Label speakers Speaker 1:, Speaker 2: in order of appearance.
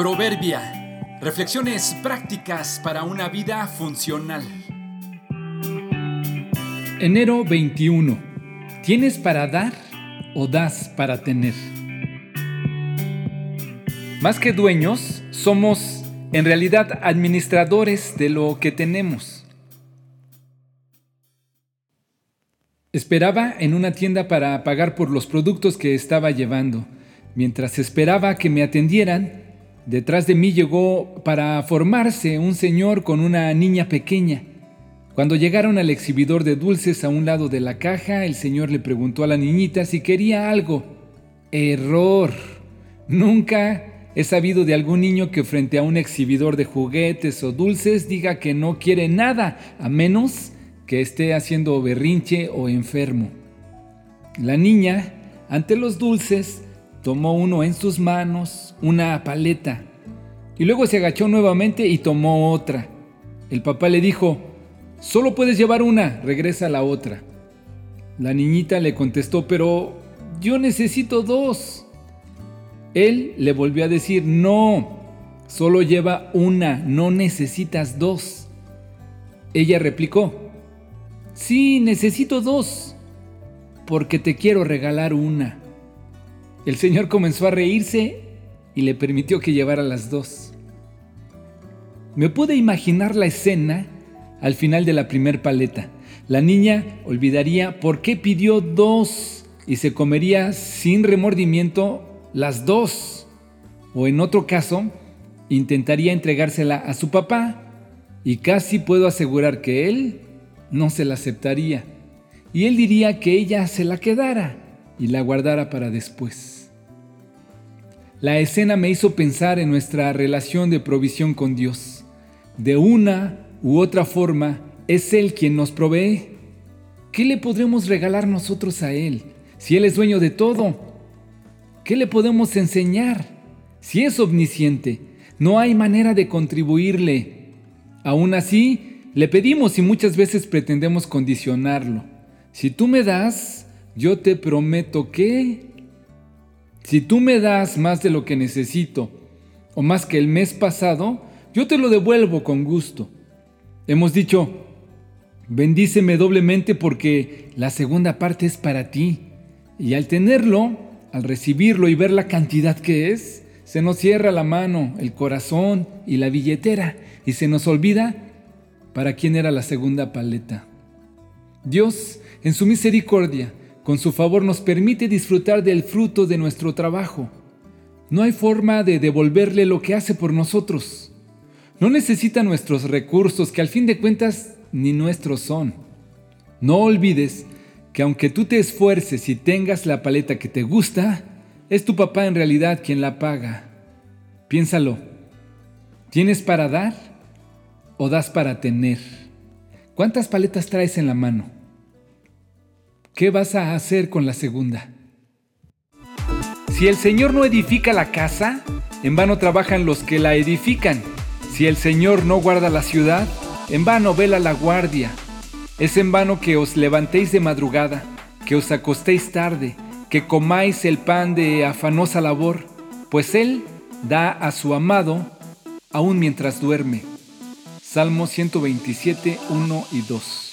Speaker 1: Proverbia. Reflexiones prácticas para una vida funcional.
Speaker 2: Enero 21. ¿Tienes para dar o das para tener? Más que dueños, somos en realidad administradores de lo que tenemos. Esperaba en una tienda para pagar por los productos que estaba llevando. Mientras esperaba que me atendieran, detrás de mí llegó para formarse un señor con una niña pequeña. Cuando llegaron al exhibidor de dulces a un lado de la caja, el señor le preguntó a la niñita si quería algo. Error. Nunca he sabido de algún niño que frente a un exhibidor de juguetes o dulces diga que no quiere nada, a menos que esté haciendo berrinche o enfermo. La niña, ante los dulces, Tomó uno en sus manos, una paleta, y luego se agachó nuevamente y tomó otra. El papá le dijo, solo puedes llevar una, regresa la otra. La niñita le contestó, pero yo necesito dos. Él le volvió a decir, no, solo lleva una, no necesitas dos. Ella replicó, sí, necesito dos, porque te quiero regalar una. El Señor comenzó a reírse y le permitió que llevara las dos. Me pude imaginar la escena al final de la primer paleta. La niña olvidaría por qué pidió dos y se comería sin remordimiento las dos. O en otro caso, intentaría entregársela a su papá y casi puedo asegurar que él no se la aceptaría. Y él diría que ella se la quedara y la guardara para después. La escena me hizo pensar en nuestra relación de provisión con Dios. De una u otra forma, es Él quien nos provee. ¿Qué le podremos regalar nosotros a Él si Él es dueño de todo? ¿Qué le podemos enseñar si es omnisciente? No hay manera de contribuirle. Aún así, le pedimos y muchas veces pretendemos condicionarlo. Si tú me das, yo te prometo que si tú me das más de lo que necesito o más que el mes pasado, yo te lo devuelvo con gusto. Hemos dicho, bendíceme doblemente porque la segunda parte es para ti. Y al tenerlo, al recibirlo y ver la cantidad que es, se nos cierra la mano, el corazón y la billetera y se nos olvida para quién era la segunda paleta. Dios, en su misericordia, con su favor nos permite disfrutar del fruto de nuestro trabajo. No hay forma de devolverle lo que hace por nosotros. No necesita nuestros recursos que al fin de cuentas ni nuestros son. No olvides que aunque tú te esfuerces y tengas la paleta que te gusta, es tu papá en realidad quien la paga. Piénsalo. ¿Tienes para dar o das para tener? ¿Cuántas paletas traes en la mano? ¿Qué vas a hacer con la segunda? Si el Señor no edifica la casa, en vano trabajan los que la edifican. Si el Señor no guarda la ciudad, en vano vela la guardia. Es en vano que os levantéis de madrugada, que os acostéis tarde, que comáis el pan de afanosa labor, pues Él da a su amado aún mientras duerme. Salmo 127, 1 y 2.